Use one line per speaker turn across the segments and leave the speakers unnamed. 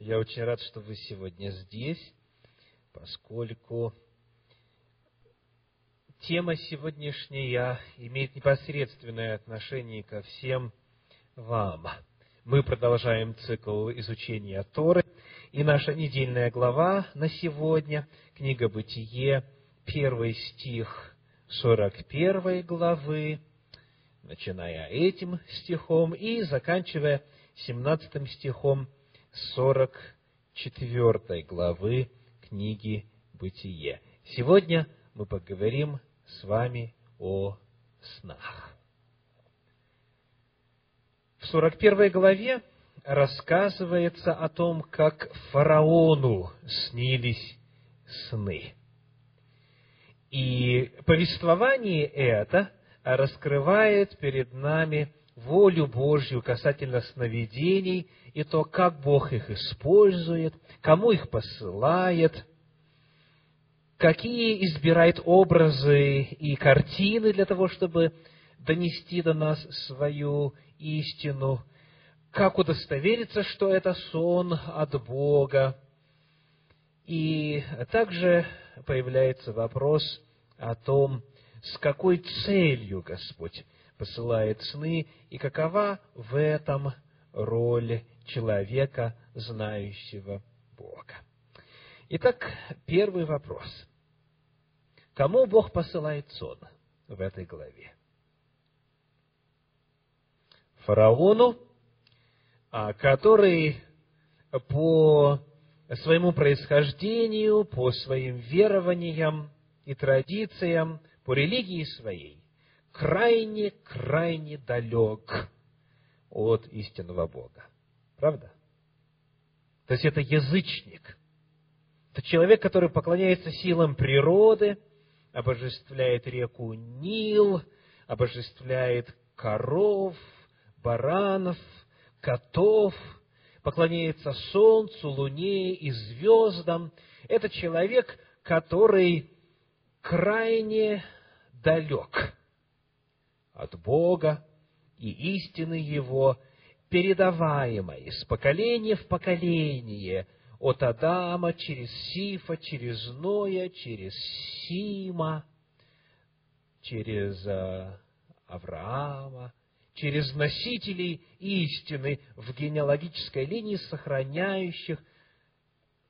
Я очень рад, что вы сегодня здесь, поскольку тема сегодняшняя имеет непосредственное отношение ко всем вам. Мы продолжаем цикл изучения Торы, и наша недельная глава на сегодня, книга Бытие, первый стих 41 главы, начиная этим стихом и заканчивая 17 стихом 44 главы книги Бытие. Сегодня мы поговорим с вами о снах. В 41 главе рассказывается о том, как фараону снились сны. И повествование это раскрывает перед нами волю Божью касательно сновидений и то, как Бог их использует, кому их посылает, какие избирает образы и картины для того, чтобы донести до нас свою истину, как удостовериться, что это сон от Бога. И также появляется вопрос о том, с какой целью Господь посылает сны, и какова в этом роль человека, знающего Бога. Итак, первый вопрос. Кому Бог посылает сон в этой главе? Фараону, а, который по своему происхождению, по своим верованиям и традициям, по религии своей, крайне-крайне далек от истинного Бога. Правда? То есть это язычник. Это человек, который поклоняется силам природы, обожествляет реку Нил, обожествляет коров, баранов, котов, поклоняется солнцу, луне и звездам. Это человек, который крайне далек от Бога и истины Его, передаваемой из поколения в поколение, от Адама через Сифа, через Ноя, через Сима, через э, Авраама, через носителей истины в генеалогической линии, сохраняющих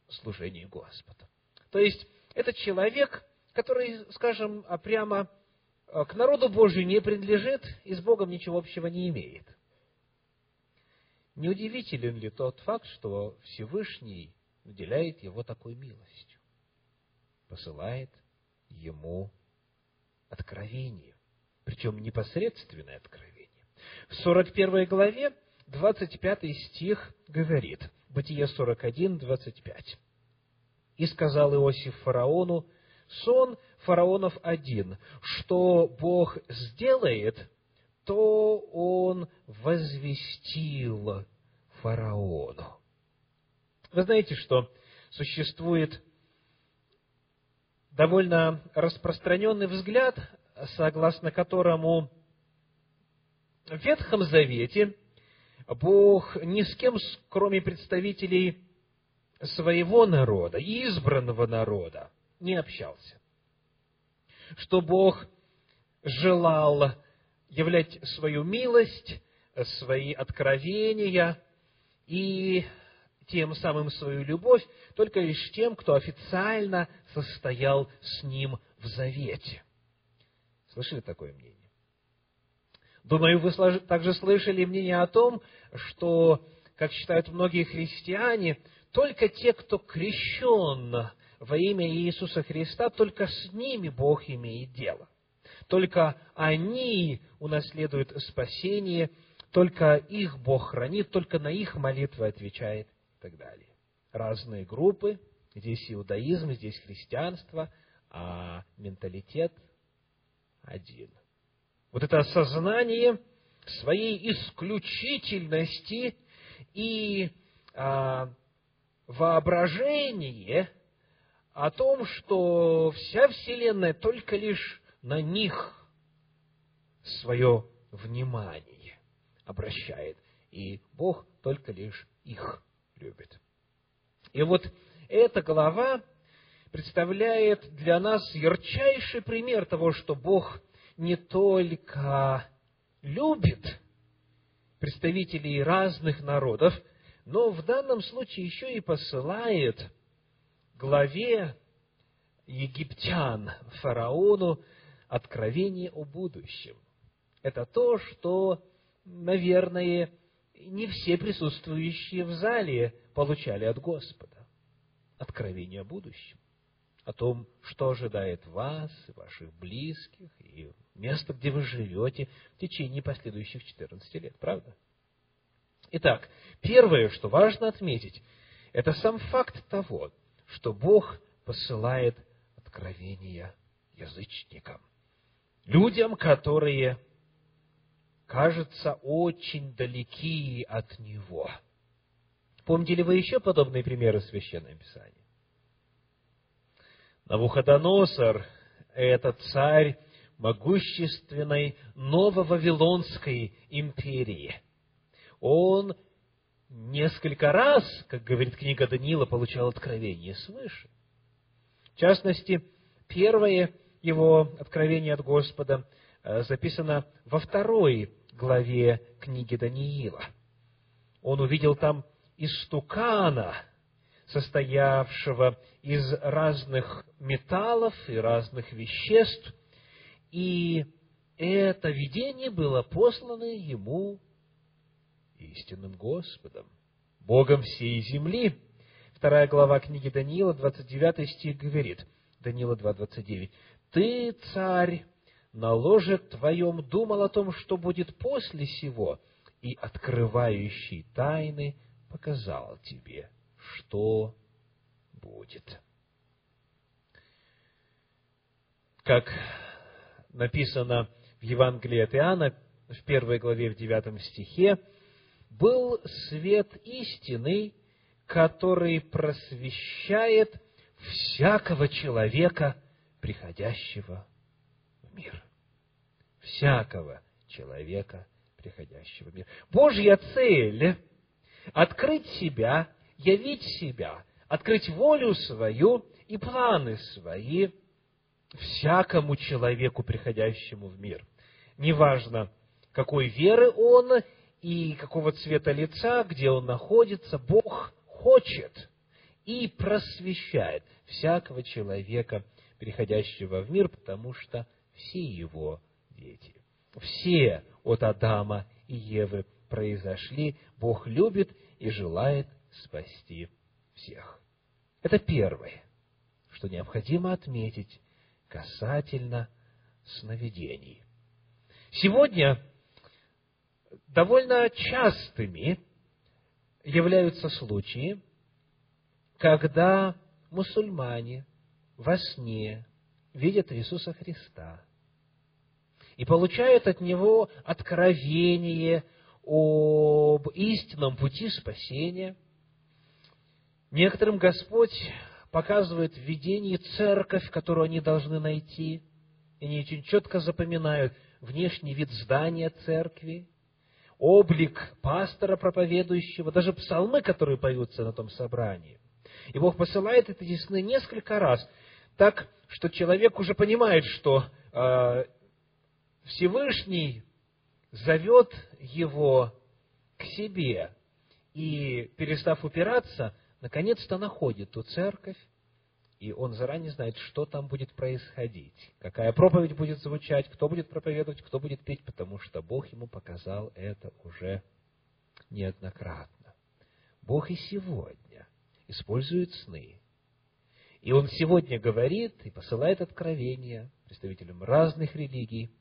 служение Господу. То есть, это человек, который, скажем, прямо Э, к народу Божию не принадлежит и с Богом ничего общего не имеет. Неудивителен ли тот факт, что Всевышний уделяет его такой милостью, посылает ему откровение, причем непосредственное откровение. В 41 главе 25 стих говорит, Бытие 41, 25. «И сказал Иосиф фараону, сон фараонов один. Что Бог сделает, то Он возвестил фараону. Вы знаете, что существует довольно распространенный взгляд, согласно которому в Ветхом Завете Бог ни с кем, кроме представителей своего народа, избранного народа, не общался. Что Бог желал являть свою милость, свои откровения и тем самым свою любовь только лишь тем, кто официально состоял с ним в завете. Слышали такое мнение? Думаю, вы также слышали мнение о том, что, как считают многие христиане, только те, кто крещен во имя Иисуса Христа, только с ними Бог имеет дело. Только они унаследуют спасение, только их Бог хранит, только на их молитвы отвечает и так далее. Разные группы, здесь иудаизм, здесь христианство, а менталитет один. Вот это осознание своей исключительности и а, воображение о том, что вся Вселенная только лишь на них свое внимание обращает, и Бог только лишь их любит. И вот эта глава представляет для нас ярчайший пример того, что Бог не только любит представителей разных народов, но в данном случае еще и посылает главе египтян, фараону, откровение о будущем. Это то, что, наверное, не все присутствующие в зале получали от Господа. Откровение о будущем. О том, что ожидает вас, ваших близких, и место, где вы живете в течение последующих 14 лет. Правда? Итак, первое, что важно отметить, это сам факт того, что Бог посылает откровения язычникам. Людям, которые, кажется, очень далеки от Него. Помните ли вы еще подобные примеры в Священном Писании? Навуходоносор – это царь могущественной Нововавилонской империи. Он несколько раз, как говорит книга Даниила, получал откровение свыше. В частности, первое его откровение от Господа э, записано во второй главе книги Даниила. Он увидел там истукана, состоявшего из разных металлов и разных веществ, и это видение было послано ему истинным Господом, Богом всей земли. Вторая глава книги Даниила, 29 стих говорит, Даниила 2, 29, «Ты, царь, на ложе твоем думал о том, что будет после сего, и открывающий тайны показал тебе, что будет». Как написано в Евангелии от Иоанна, в первой главе, в девятом стихе, был свет истины, который просвещает всякого человека, приходящего в мир. Всякого человека, приходящего в мир. Божья цель – открыть себя, явить себя, открыть волю свою и планы свои всякому человеку, приходящему в мир. Неважно, какой веры он и какого цвета лица, где он находится, Бог хочет и просвещает всякого человека, переходящего в мир, потому что все его дети, все от Адама и Евы произошли, Бог любит и желает спасти всех. Это первое, что необходимо отметить касательно сновидений. Сегодня довольно частыми являются случаи, когда мусульмане во сне видят Иисуса Христа и получают от Него откровение об истинном пути спасения. Некоторым Господь показывает в видении церковь, которую они должны найти, и они очень четко запоминают внешний вид здания церкви, облик пастора проповедующего, даже псалмы, которые поются на том собрании. И Бог посылает эти сны несколько раз, так, что человек уже понимает, что э, Всевышний зовет его к себе, и, перестав упираться, наконец-то находит ту церковь, и он заранее знает, что там будет происходить, какая проповедь будет звучать, кто будет проповедовать, кто будет петь, потому что Бог ему показал это уже неоднократно. Бог и сегодня использует сны. И Он сегодня говорит и посылает откровения представителям разных религий,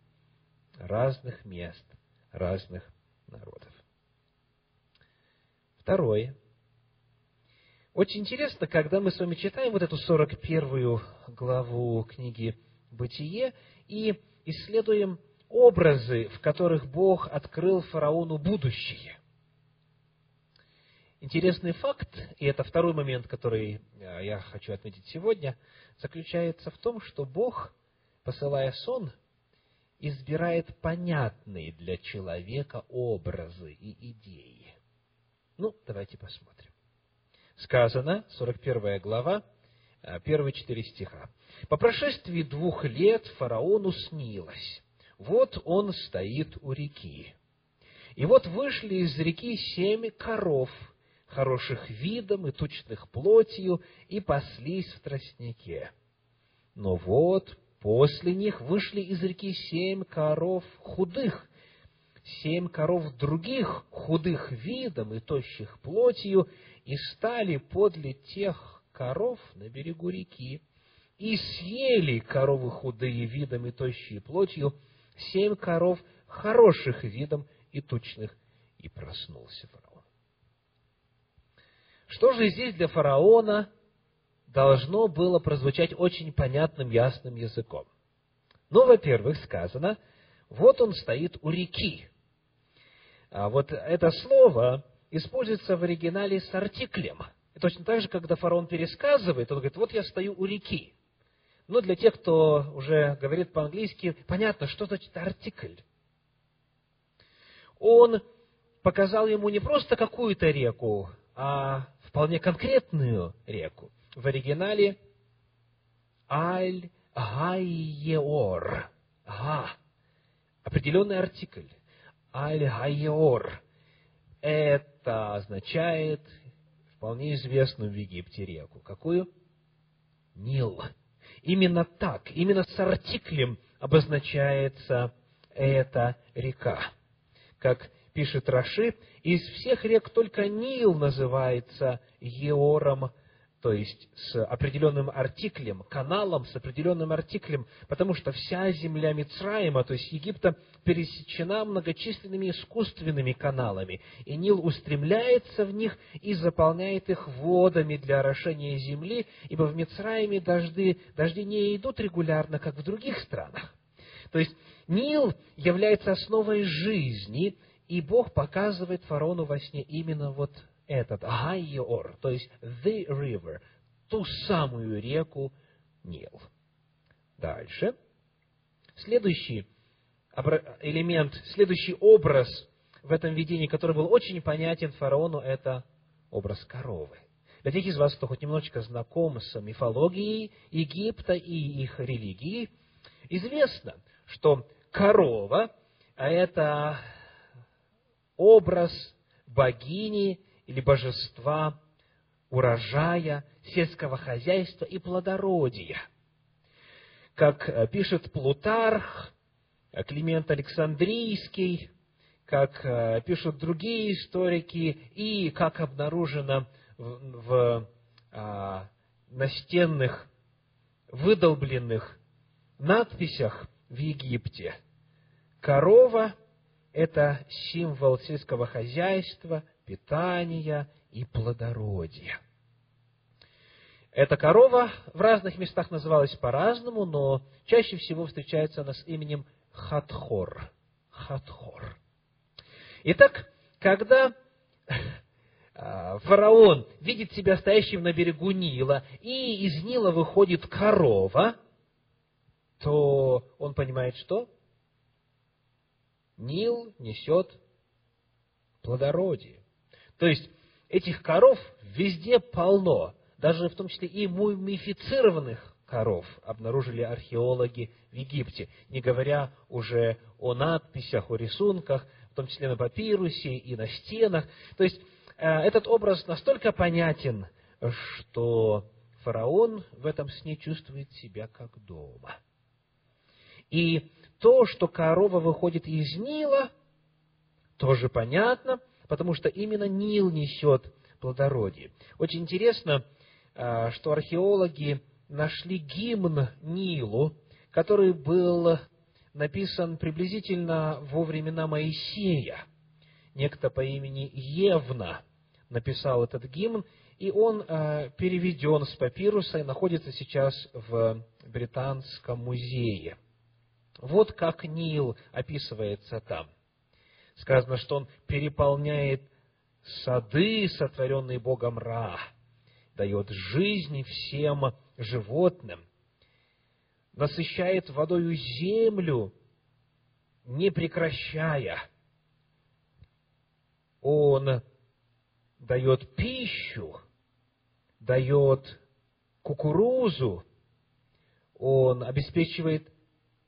разных мест, разных народов. Второе – очень интересно, когда мы с вами читаем вот эту 41 главу книги «Бытие» и исследуем образы, в которых Бог открыл фараону будущее. Интересный факт, и это второй момент, который э, я хочу отметить сегодня, заключается в том, что Бог, посылая сон, избирает понятные для человека образы и идеи. Ну, давайте посмотрим. Сказано, 41 глава, э, первые четыре стиха. «По прошествии двух лет фараону снилось. Вот он стоит у реки. И вот вышли из реки семь коров, хороших видом и тучных плотью, и паслись в тростнике. Но вот после них вышли из реки семь коров худых, семь коров других, худых видом и тощих плотью, и стали подле тех коров на берегу реки, и съели коровы худые видом и тощие плотью, семь коров хороших видом и тучных, и проснулся фараон. Что же здесь для фараона должно было прозвучать очень понятным, ясным языком? Ну, во-первых, сказано, вот он стоит у реки. А вот это слово используется в оригинале с артиклем. И точно так же, когда фараон пересказывает, он говорит, вот я стою у реки. Но для тех, кто уже говорит по-английски, понятно, что значит артикль. Он показал ему не просто какую-то реку, а вполне конкретную реку. В оригинале Аль-Гайеор. Ага. Определенный артикль. Аль-Гайеор. Это означает вполне известную в Египте реку. Какую? Нил. Именно так, именно с артиклем обозначается эта река. Как пишет Раши, из всех рек только Нил называется Еором, то есть с определенным артиклем, каналом с определенным артиклем, потому что вся земля Мицраима, то есть Египта, пересечена многочисленными искусственными каналами, и Нил устремляется в них и заполняет их водами для орошения земли, ибо в Мицраиме дожди, дожди не идут регулярно, как в других странах. То есть Нил является основой жизни, и Бог показывает фараону во сне именно вот этот Гайор, то есть the river, ту самую реку Нил. Дальше. Следующий элемент, следующий образ в этом видении, который был очень понятен фараону, это образ коровы. Для тех из вас, кто хоть немножечко знаком с мифологией Египта и их религией, известно, что корова – это образ богини или божества урожая, сельского хозяйства и плодородия. Как э, пишет Плутарх, э, Климент Александрийский, как э, пишут другие историки, и как обнаружено в, в а, настенных, выдолбленных надписях в Египте, корова – это символ сельского хозяйства, питания и плодородия. Эта корова в разных местах называлась по-разному, но чаще всего встречается она с именем Хатхор. Хатхор. Итак, когда а, фараон видит себя стоящим на берегу Нила, и из Нила выходит корова, то он понимает, что Нил несет плодородие. То есть этих коров везде полно, даже в том числе и мумифицированных коров обнаружили археологи в Египте, не говоря уже о надписях, о рисунках, в том числе на папирусе и на стенах. То есть э, этот образ настолько понятен, что фараон в этом сне чувствует себя как дома. И то, что корова выходит из Нила, тоже понятно – потому что именно Нил несет плодородие. Очень интересно, а, что археологи нашли гимн Нилу, который был написан приблизительно во времена Моисея. Некто по имени Евна написал этот гимн, и он э, переведен с папируса и находится сейчас в Британском музее. Вот как Нил описывается там сказано, что он переполняет сады, сотворенные Богом Ра, дает жизнь всем животным, насыщает водою землю, не прекращая. Он дает пищу дает кукурузу, Он обеспечивает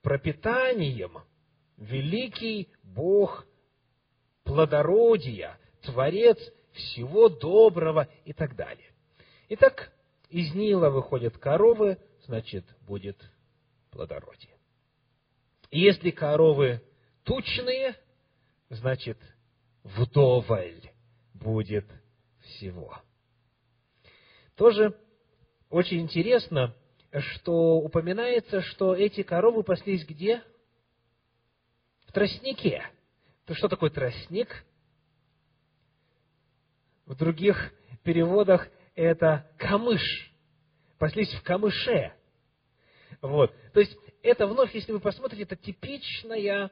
пропитанием великий Бог плодородия, Творец всего доброго и так далее. Итак, из Нила выходят коровы, значит, будет плодородие. И если коровы тучные, значит, вдоволь будет всего. Тоже очень интересно, что упоминается, что эти коровы паслись где? В тростнике. То что такое тростник? В других переводах это камыш. Паслись в камыше. Вот. То есть, это вновь, если вы посмотрите, это типичная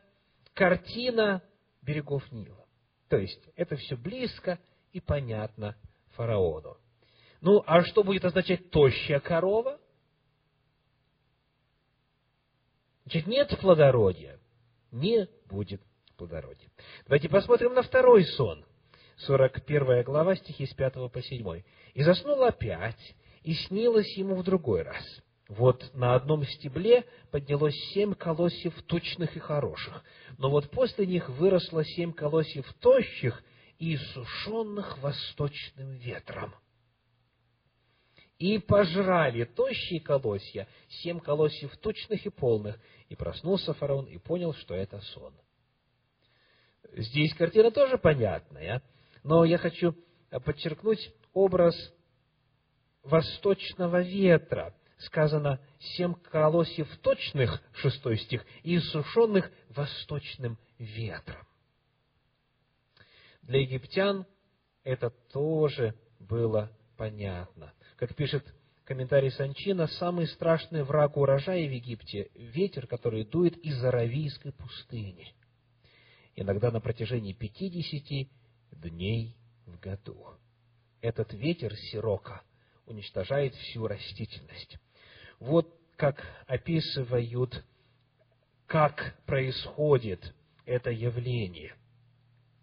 картина берегов Нила. То есть, это все близко и понятно фараону. Ну, а что будет означать тощая корова? Значит, нет плодородия. Не будет плодородия. Давайте посмотрим на второй сон. 41 глава, стихи с 5 по 7. «И заснул опять, и снилось ему в другой раз. Вот на одном стебле поднялось семь колосьев точных и хороших, но вот после них выросло семь колосьев тощих и сушенных восточным ветром. И пожрали тощие колосья, семь колосьев точных и полных, и проснулся фараон и понял, что это сон. Здесь картина тоже понятная, но я хочу подчеркнуть образ восточного ветра. Сказано, семь колосьев точных, шестой стих, и сушеных восточным ветром. Для египтян это тоже было понятно. Как пишет комментарий Санчина, самый страшный враг урожая в Египте – ветер, который дует из Аравийской пустыни. Иногда на протяжении пятидесяти дней в году. Этот ветер сирока уничтожает всю растительность. Вот как описывают, как происходит это явление.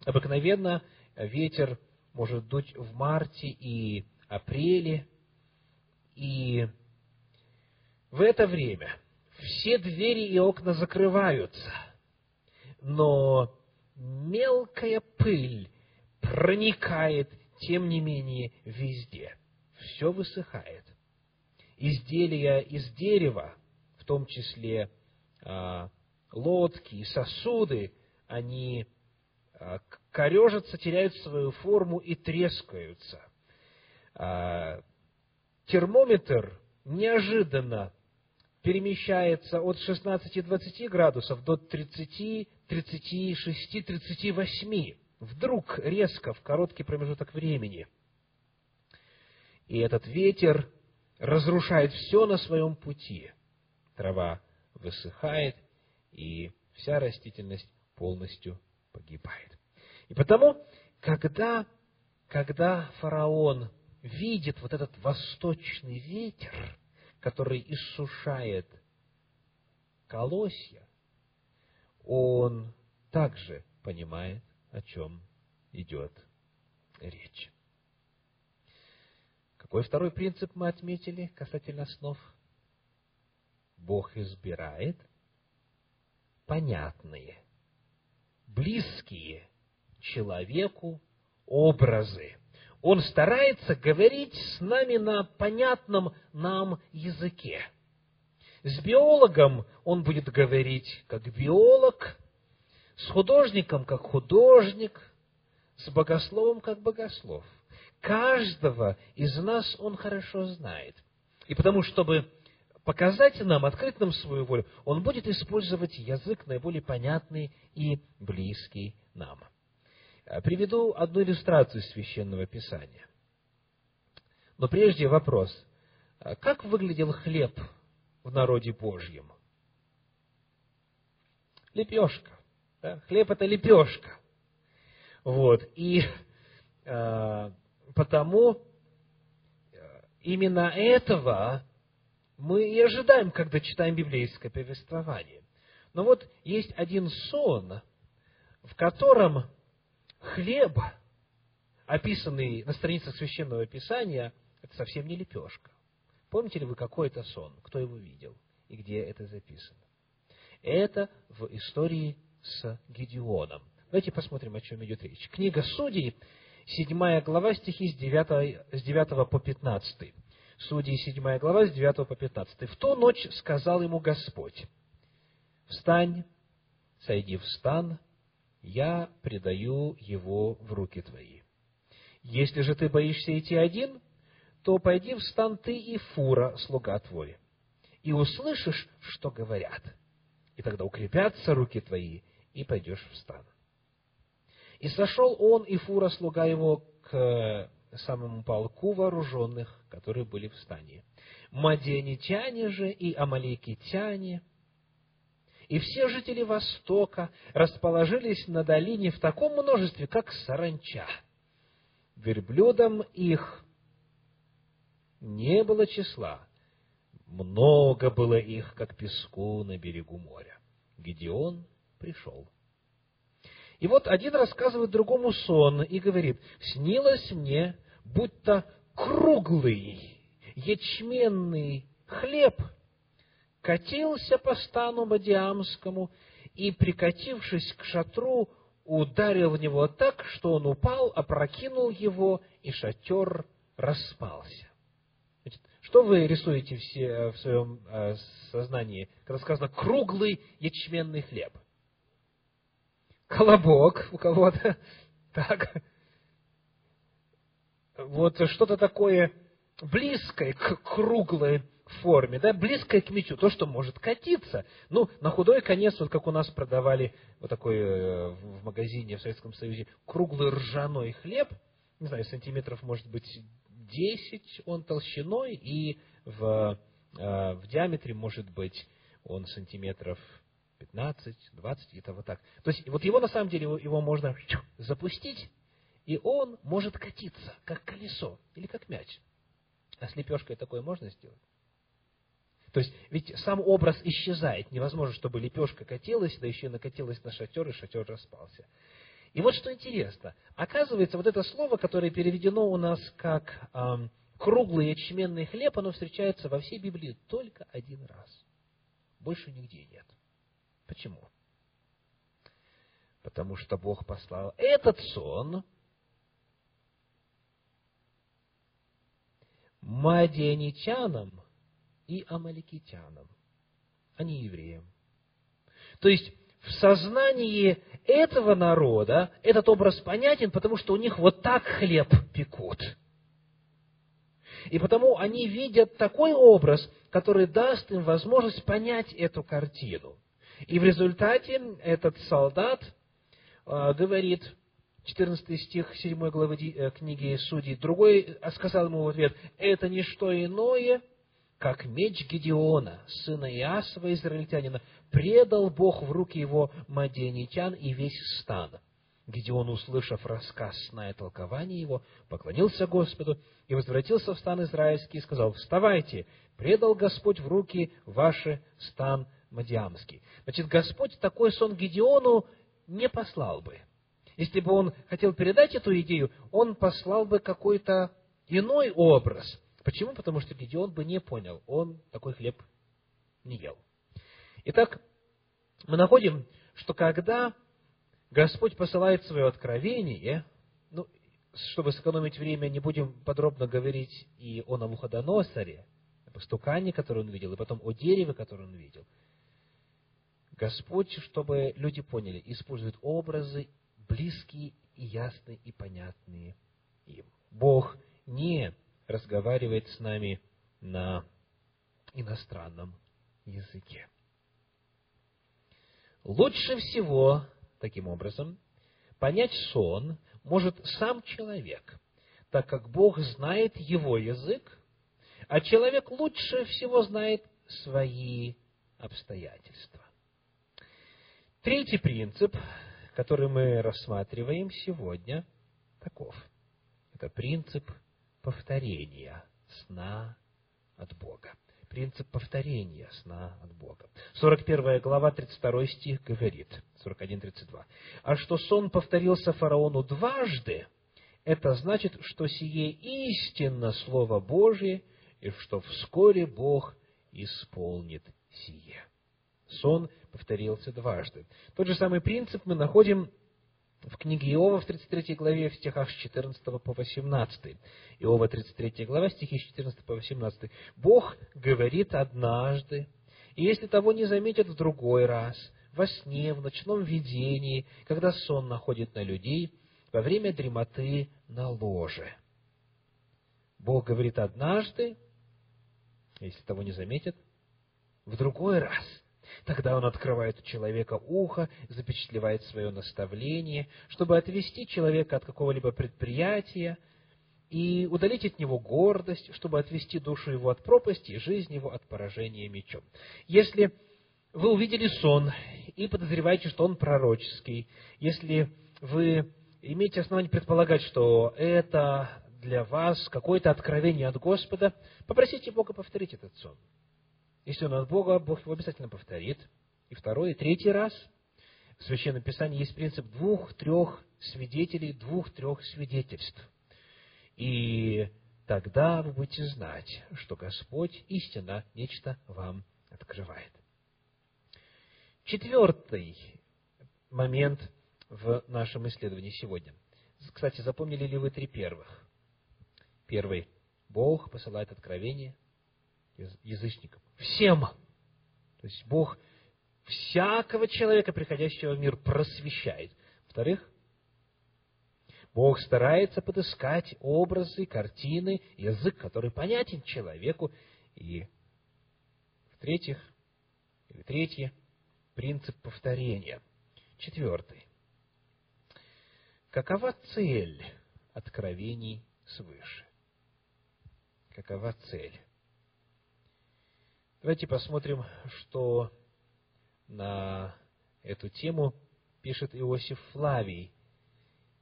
Обыкновенно ветер может дуть в марте и апреле, и в это время все двери и окна закрываются, но мелкая пыль проникает, тем не менее, везде. Все высыхает. Изделия из дерева, в том числе а, лодки и сосуды, они а, корежатся, теряют свою форму и трескаются. А, термометр неожиданно перемещается от 16-20 градусов до 30, 36, 38. Вдруг, резко, в короткий промежуток времени. И этот ветер разрушает все на своем пути. Трава высыхает, и вся растительность полностью погибает. И потому, когда, когда фараон видит вот этот восточный ветер, который иссушает колосья, он также понимает, о чем идет речь. Какой второй принцип мы отметили касательно снов? Бог избирает понятные, близкие человеку образы. Он старается говорить с нами на понятном нам языке. С биологом он будет говорить как биолог, с художником как художник, с богословом как богослов. Каждого из нас он хорошо знает. И потому, чтобы показать нам, открыть нам свою волю, он будет использовать язык наиболее понятный и близкий нам. Э, приведу одну иллюстрацию священного писания. Но прежде вопрос. Э, как выглядел хлеб в народе Божьем? Лепешка. Да? Хлеб это лепешка. Вот. И э, потому именно этого мы и ожидаем, когда читаем библейское повествование. Но вот есть один сон, в котором хлеб, описанный на страницах Священного Писания, Это совсем не лепешка. Помните ли вы, какой это сон? Кто его видел? И где это записано? Это в истории с Гедеоном. Давайте посмотрим, о чем идет речь. Книга Судей, 7 глава, стихи с 9, с 9 по 15. Судей, 7 глава, с 9 по 15. «В ту ночь сказал ему Господь, «Встань, сойди в стан, я предаю его в руки твои. Если же ты боишься идти один, то пойди в стан ты и Фура, слуга твой, и услышишь, что говорят, и тогда укрепятся руки твои, и пойдешь в стан. И сошел он и Фура, слуга его, к самому полку вооруженных, которые были в стане. Мадианитяне же и амаликитяне – и все жители Востока расположились на долине в таком множестве, как саранча. Верблюдам их не было числа, много было их, как песку на берегу моря. Гедеон пришел. И вот один рассказывает другому сон и говорит, «Снилось мне, будто круглый ячменный хлеб – катился по стану Мадиамскому и, прикатившись к шатру, ударил в него так, что он упал, опрокинул его, и шатер распался. Что вы рисуете все в своем э, сознании, когда сказано «круглый ячменный хлеб»? Колобок у кого-то. Так. Вот что-то такое близкое к круглой форме, да, близкое к мечу, то, что может катиться. Ну, на худой конец, вот как у нас продавали вот такой э, в магазине в Советском Союзе круглый ржаной хлеб, не знаю, сантиметров, может быть, 10 он толщиной, и в, э, в диаметре, может быть, он сантиметров 15, 20, где-то вот так. То есть, вот его, на самом деле, его можно запустить, и он может катиться, как колесо, или как мяч. А с лепешкой такое можно сделать? То есть, ведь сам образ исчезает. Невозможно, чтобы лепешка катилась, да еще и накатилась на шатер, и шатер распался. И вот что интересно. Оказывается, вот это слово, которое переведено у нас как эм, круглый ячменный хлеб, оно встречается во всей Библии только один раз. Больше нигде нет. Почему? Потому что Бог послал этот сон мадианитянам – и амаликитянам, а не евреям. То есть, в сознании этого народа этот образ понятен, потому что у них вот так хлеб пекут. И потому они видят такой образ, который даст им возможность понять эту картину. И в результате этот солдат э, говорит, 14 стих 7 главы э, книги Судей, другой сказал ему в ответ, это не что иное, как меч Гедеона, сына Иасова, израильтянина, предал Бог в руки его мадианитян и весь стан. Гедеон, услышав рассказ сна и толкование его, поклонился Господу и возвратился в стан израильский и сказал, «Вставайте, предал Господь в руки ваши стан Мадиамский». Значит, Господь такой сон Гедеону не послал бы. Если бы он хотел передать эту идею, он послал бы какой-то иной образ – Почему? Потому что Гедеон бы не понял, он такой хлеб не ел. Итак, мы находим, что когда Господь посылает свое откровение, ну, чтобы сэкономить время, не будем подробно говорить и о Навуходоносоре, о пастукане, который он видел, и потом о дереве, которое он видел. Господь, чтобы люди поняли, использует образы близкие и ясные и понятные им. Бог не разговаривает с нами на иностранном языке. Лучше всего, таким образом, понять сон может сам человек, так как Бог знает его язык, а человек лучше всего знает свои обстоятельства. Третий принцип, который мы рассматриваем сегодня, таков. Это принцип повторения сна от Бога. Принцип повторения сна от Бога. 41 глава, 32 стих говорит, 41-32. «А что сон повторился фараону дважды, это значит, что сие истинно Слово Божие, и что вскоре Бог исполнит сие. Сон повторился дважды. Тот же самый принцип мы находим в книге Иова в 33 главе, в стихах с 14 по 18. Иова 33 глава, стихи с 14 по 18. Бог говорит однажды, и если того не заметят в другой раз, во сне, в ночном видении, когда сон находит на людей, во время дремоты на ложе. Бог говорит однажды, если того не заметят, в другой раз – Тогда он открывает у человека ухо, запечатлевает свое наставление, чтобы отвести человека от какого-либо предприятия и удалить от него гордость, чтобы отвести душу его от пропасти и жизнь его от поражения мечом. Если вы увидели сон и подозреваете, что он пророческий, если вы имеете основание предполагать, что это для вас какое-то откровение от Господа, попросите Бога повторить этот сон. Если он от Бога, Бог его обязательно повторит. И второй, и третий раз. В Священном Писании есть принцип двух-трех свидетелей, двух-трех свидетельств. И тогда вы будете знать, что Господь истинно нечто вам открывает. Четвертый момент в нашем исследовании сегодня. Кстати, запомнили ли вы три первых? Первый. Бог посылает откровение язычникам. Всем. То есть Бог всякого человека, приходящего в мир, просвещает. Во-вторых, Бог старается подыскать образы, картины, язык, который понятен человеку. И в-третьих, или третье, принцип повторения. Четвертый. Какова цель откровений свыше? Какова цель? Давайте посмотрим, что на эту тему пишет Иосиф Флавий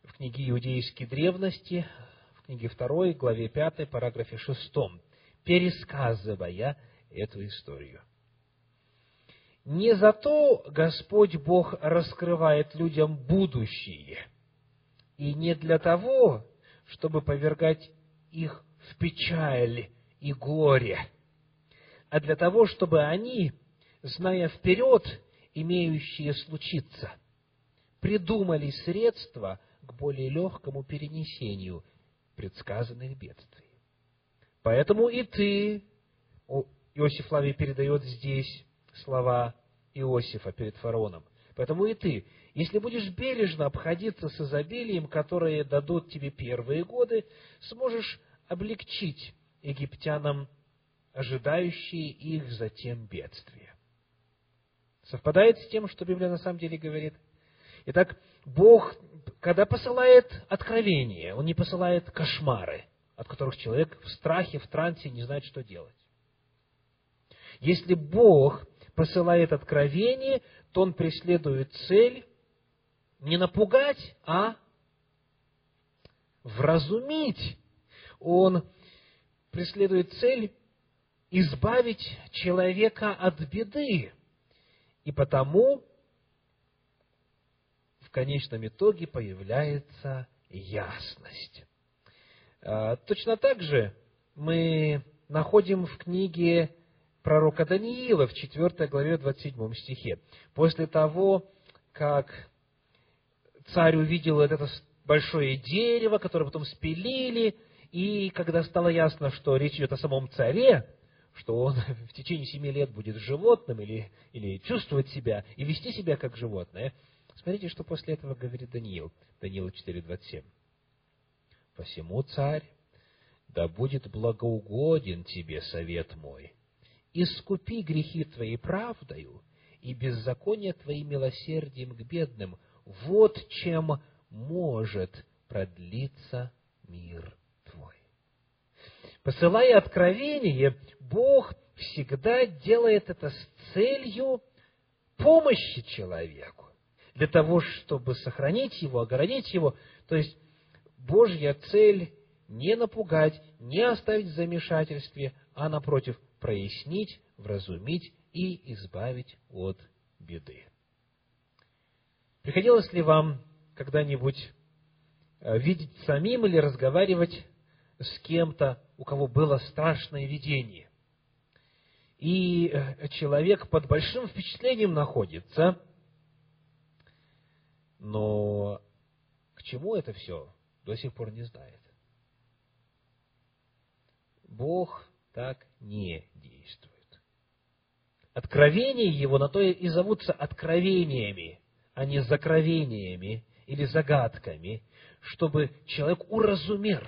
в книге «Иудейские древности», в книге 2, главе 5, параграфе 6, пересказывая эту историю. Не зато Господь Бог раскрывает людям будущее, и не для того, чтобы повергать их в печаль и горе – а для того, чтобы они, зная вперед имеющие случиться, придумали средства к более легкому перенесению предсказанных бедствий. Поэтому и ты, Иосиф Лавий передает здесь слова Иосифа перед фараоном, поэтому и ты, если будешь бережно обходиться с изобилием, которое дадут тебе первые годы, сможешь облегчить египтянам ожидающие их затем бедствия. Совпадает с тем, что Библия на самом деле говорит? Итак, Бог, когда посылает откровение, Он не посылает кошмары, от которых человек в страхе, в трансе не знает, что делать. Если Бог посылает откровение, то Он преследует цель не напугать, а вразумить. Он преследует цель избавить человека от беды. И потому в конечном итоге появляется ясность. А, точно так же мы находим в книге пророка Даниила в 4 главе 27 стихе. После того, как царь увидел это большое дерево, которое потом спилили, и когда стало ясно, что речь идет о самом царе, что он в течение семи лет будет животным или, или чувствовать себя и вести себя как животное. Смотрите, что после этого говорит Даниил. Даниил 4.27. «Посему, царь, да будет благоугоден тебе совет мой. Искупи грехи твои правдою и беззаконие твои милосердием к бедным. Вот чем может продлиться мир твой». Посылая откровение, Бог всегда делает это с целью помощи человеку, для того, чтобы сохранить его, оградить его. То есть Божья цель не напугать, не оставить в замешательстве, а напротив, прояснить, вразумить и избавить от беды. Приходилось ли вам когда-нибудь э, видеть самим или разговаривать с кем-то, у кого было страшное видение. И э, человек под большим впечатлением находится, но к чему это все, до сих пор не знает. Бог так не действует. Откровения его на то и зовутся откровениями, а не закровениями или загадками, чтобы человек уразумел,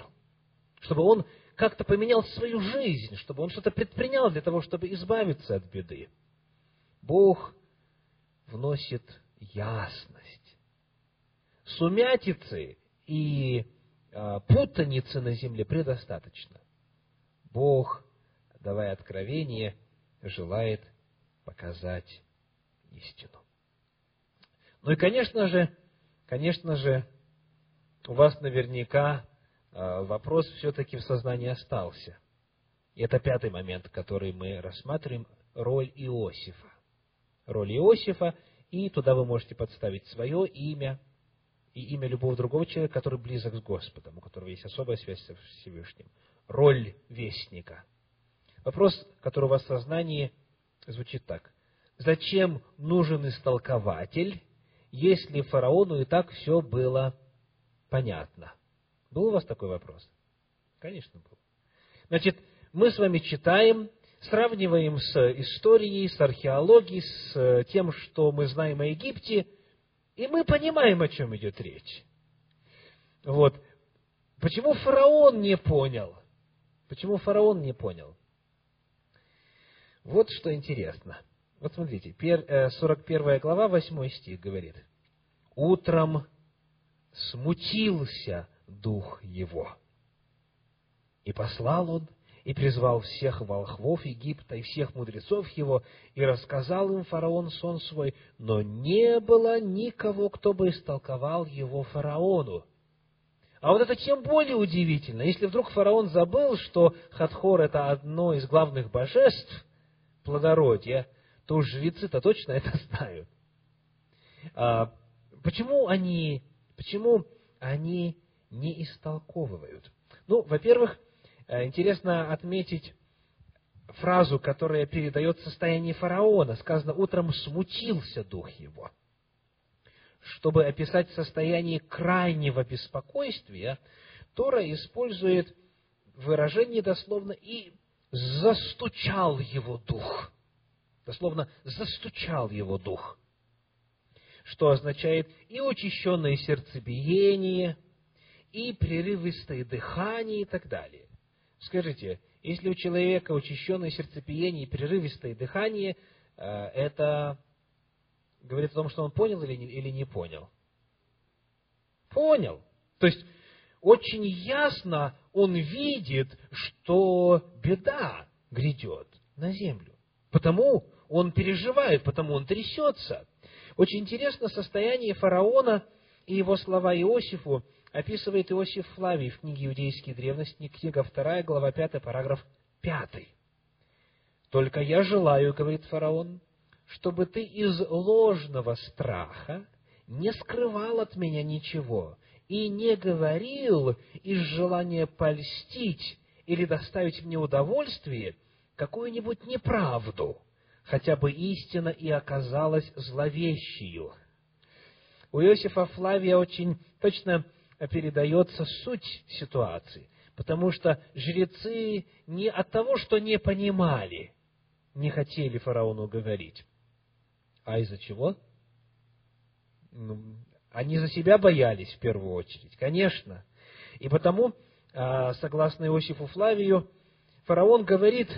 чтобы он как-то поменял свою жизнь, чтобы он что-то предпринял для того, чтобы избавиться от беды. Бог вносит ясность. Сумятицы и а, путаницы на земле предостаточно. Бог, давая откровение, желает показать истину. Ну и, конечно же, конечно же, у вас наверняка вопрос все-таки в сознании остался. И это пятый момент, который мы рассматриваем, роль Иосифа. Роль Иосифа, и туда вы можете подставить свое имя и имя любого другого человека, который близок с Господом, у которого есть особая связь со Всевышним. Роль вестника. Вопрос, который у вас в сознании, звучит так. Зачем нужен истолкователь, если фараону и так все было понятно. Был у вас такой вопрос? Конечно, был. Значит, мы с вами читаем, сравниваем с историей, с археологией, с тем, что мы знаем о Египте, и мы понимаем, о чем идет речь. Вот. Почему фараон не понял? Почему фараон не понял? Вот что интересно – вот смотрите, 41 э, глава, 8 стих говорит. «Утром смутился дух его, и послал он, и призвал всех волхвов Египта и всех мудрецов его, и рассказал им фараон сон свой, но не было никого, кто бы истолковал его фараону. А вот это тем более удивительно, если вдруг фараон забыл, что Хатхор – это одно из главных божеств плодородия, то жрецы-то точно это знают. А, почему они, почему они не истолковывают? Ну, во-первых, э, интересно отметить фразу, которая передает состояние фараона. Сказано, утром смутился дух его. Чтобы описать состояние крайнего беспокойствия, Тора использует выражение дословно «и застучал его дух» дословно застучал его дух, что означает и учащенное сердцебиение, и прерывистое дыхание и так далее. Скажите, если у человека учащенное сердцебиение и прерывистое дыхание, э, это говорит о том, что он понял или не, или не понял? Понял. То есть, очень ясно он видит, что беда грядет на землю. Потому он переживает, потому он трясется. Очень интересно состояние фараона и его слова Иосифу описывает Иосиф Флавий в книге «Иудейские древности», книга 2, глава 5, параграф 5. «Только я желаю, — говорит фараон, — чтобы ты из ложного страха не скрывал от меня ничего и не говорил из желания польстить или доставить мне удовольствие какую-нибудь неправду, хотя бы истина и оказалась зловещью. У Иосифа Флавия очень точно передается суть ситуации, потому что жрецы не от того, что не понимали, не хотели фараону говорить, а из-за чего? Ну, они за себя боялись в первую очередь, конечно. И потому, а, согласно Иосифу Флавию, фараон говорит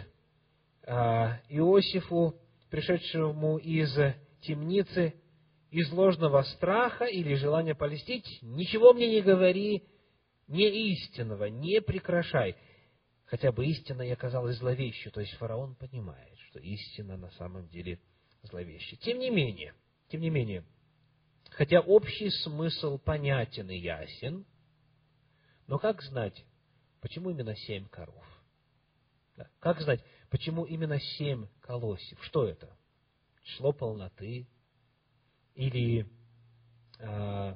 а, Иосифу, пришедшему из темницы, из ложного страха или желания полистить, ничего мне не говори, не истинного, не прекращай. Хотя бы истина и оказалась зловещей, то есть фараон понимает, что истина на самом деле зловещая. Тем не менее, тем не менее, хотя общий смысл понятен и ясен, но как знать, почему именно семь коров? Как знать, Почему именно семь колосьев? Что это? Число полноты? Или э,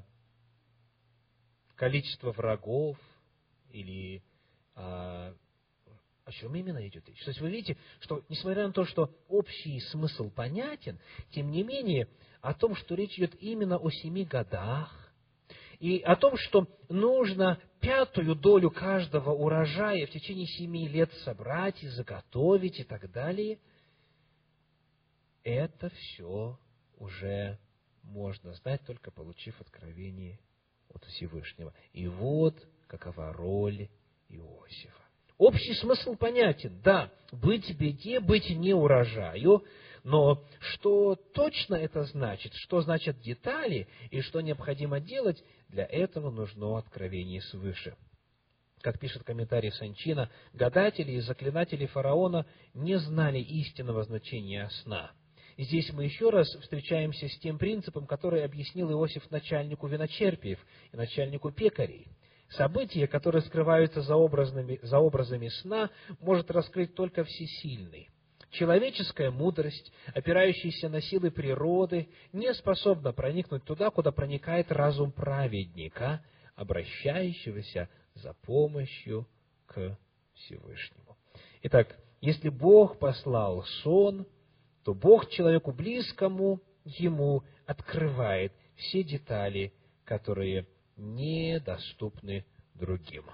количество врагов или а, о чем именно идет речь. То есть вы видите, что несмотря на то, что общий смысл понятен, тем не менее о том, что речь идет именно о семи годах, и о том, что нужно пятую долю каждого урожая в течение семи лет собрать и заготовить и так далее, это все уже можно знать, только получив откровение от Всевышнего. И вот какова роль Иосифа. Общий смысл понятен, да, быть беде, быть не урожаю, но что точно это значит, что значат детали и что необходимо делать, для этого нужно откровение свыше. Как пишет комментарий Санчина, гадатели и заклинатели фараона не знали истинного значения сна. Здесь мы еще раз встречаемся с тем принципом, который объяснил Иосиф начальнику виночерпиев и начальнику пекарей. События, которые скрываются за, образами, за образами сна, может раскрыть только всесильный. Человеческая мудрость, опирающаяся на силы природы, не способна проникнуть туда, куда проникает разум праведника, обращающегося за помощью к Всевышнему. Итак, если Бог послал сон, то Бог человеку близкому ему открывает все детали, которые недоступны другим.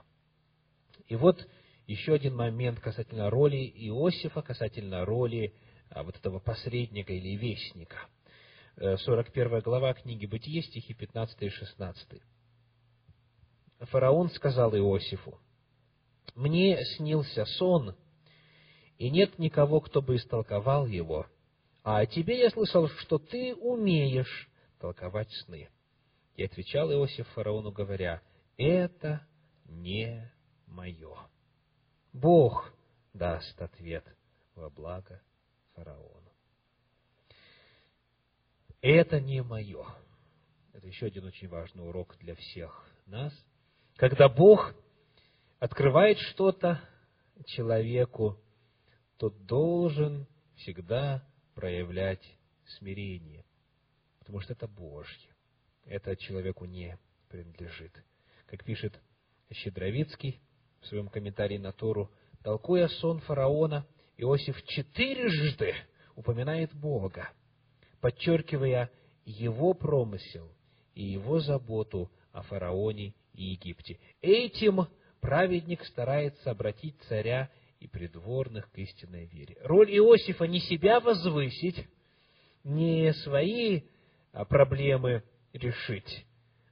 И вот еще один момент касательно роли Иосифа, касательно роли а, вот этого посредника или вестника. 41 э, глава книги Бытие, стихи 15 и 16. Фараон сказал Иосифу, «Мне снился сон, и нет никого, кто бы истолковал его, а о тебе я слышал, что ты умеешь толковать сны». И отвечал Иосиф фараону, говоря, «Это не мое». Бог даст ответ во благо фараону. Это не мое. Это еще один очень важный урок для всех нас. Когда Бог открывает что-то человеку, то должен всегда проявлять смирение, потому что это Божье это человеку не принадлежит. Как пишет Щедровицкий в своем комментарии на Тору, толкуя сон фараона, Иосиф четырежды упоминает Бога, подчеркивая его промысел и его заботу о фараоне и Египте. Этим праведник старается обратить царя и придворных к истинной вере. Роль Иосифа не себя возвысить, не свои а, проблемы решить,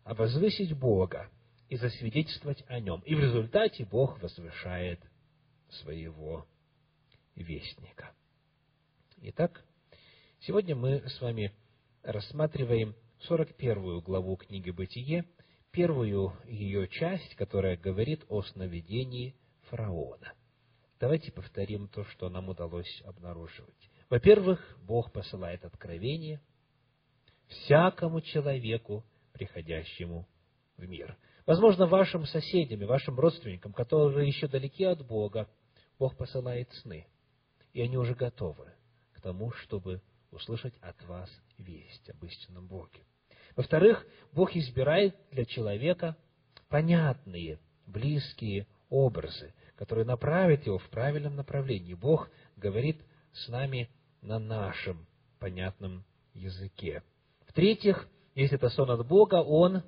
а возвысить Бога и засвидетельствовать о Нем. И в результате Бог возвышает своего вестника. Итак, сегодня мы с вами рассматриваем 41 главу книги «Бытие», первую ее часть, которая говорит о сновидении фараона. Давайте повторим то, что нам удалось обнаруживать. Во-первых, Бог посылает откровение – всякому человеку, приходящему в мир. Возможно, вашим соседям и вашим родственникам, которые еще далеки от Бога, Бог посылает сны, и они уже готовы к тому, чтобы услышать от вас весть об истинном Боге. Во-вторых, Бог избирает для человека понятные, близкие образы, которые направят его в правильном направлении. Бог говорит с нами на нашем понятном языке. В-третьих, если это сон от Бога, он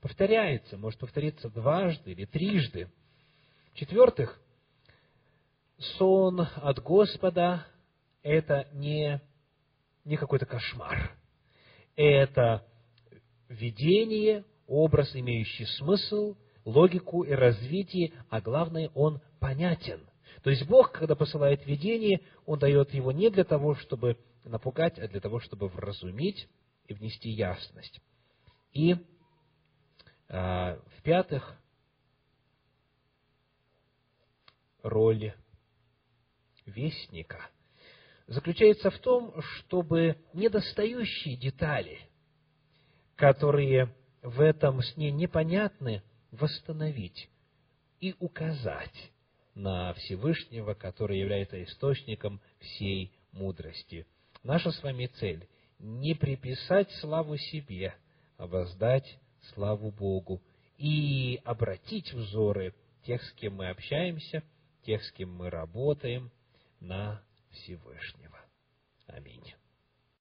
повторяется, может повториться дважды или трижды. В-четвертых, сон от Господа – это не, не какой-то кошмар. Это видение, образ, имеющий смысл, логику и развитие, а главное, он понятен. То есть Бог, когда посылает видение, Он дает его не для того, чтобы напугать, а для того, чтобы вразумить и внести ясность. И э, в-пятых, роль вестника заключается в том, чтобы недостающие детали, которые в этом сне непонятны, восстановить и указать на Всевышнего, который является источником всей мудрости – Наша с вами цель – не приписать славу себе, а воздать славу Богу и обратить взоры тех, с кем мы общаемся, тех, с кем мы работаем, на Всевышнего. Аминь.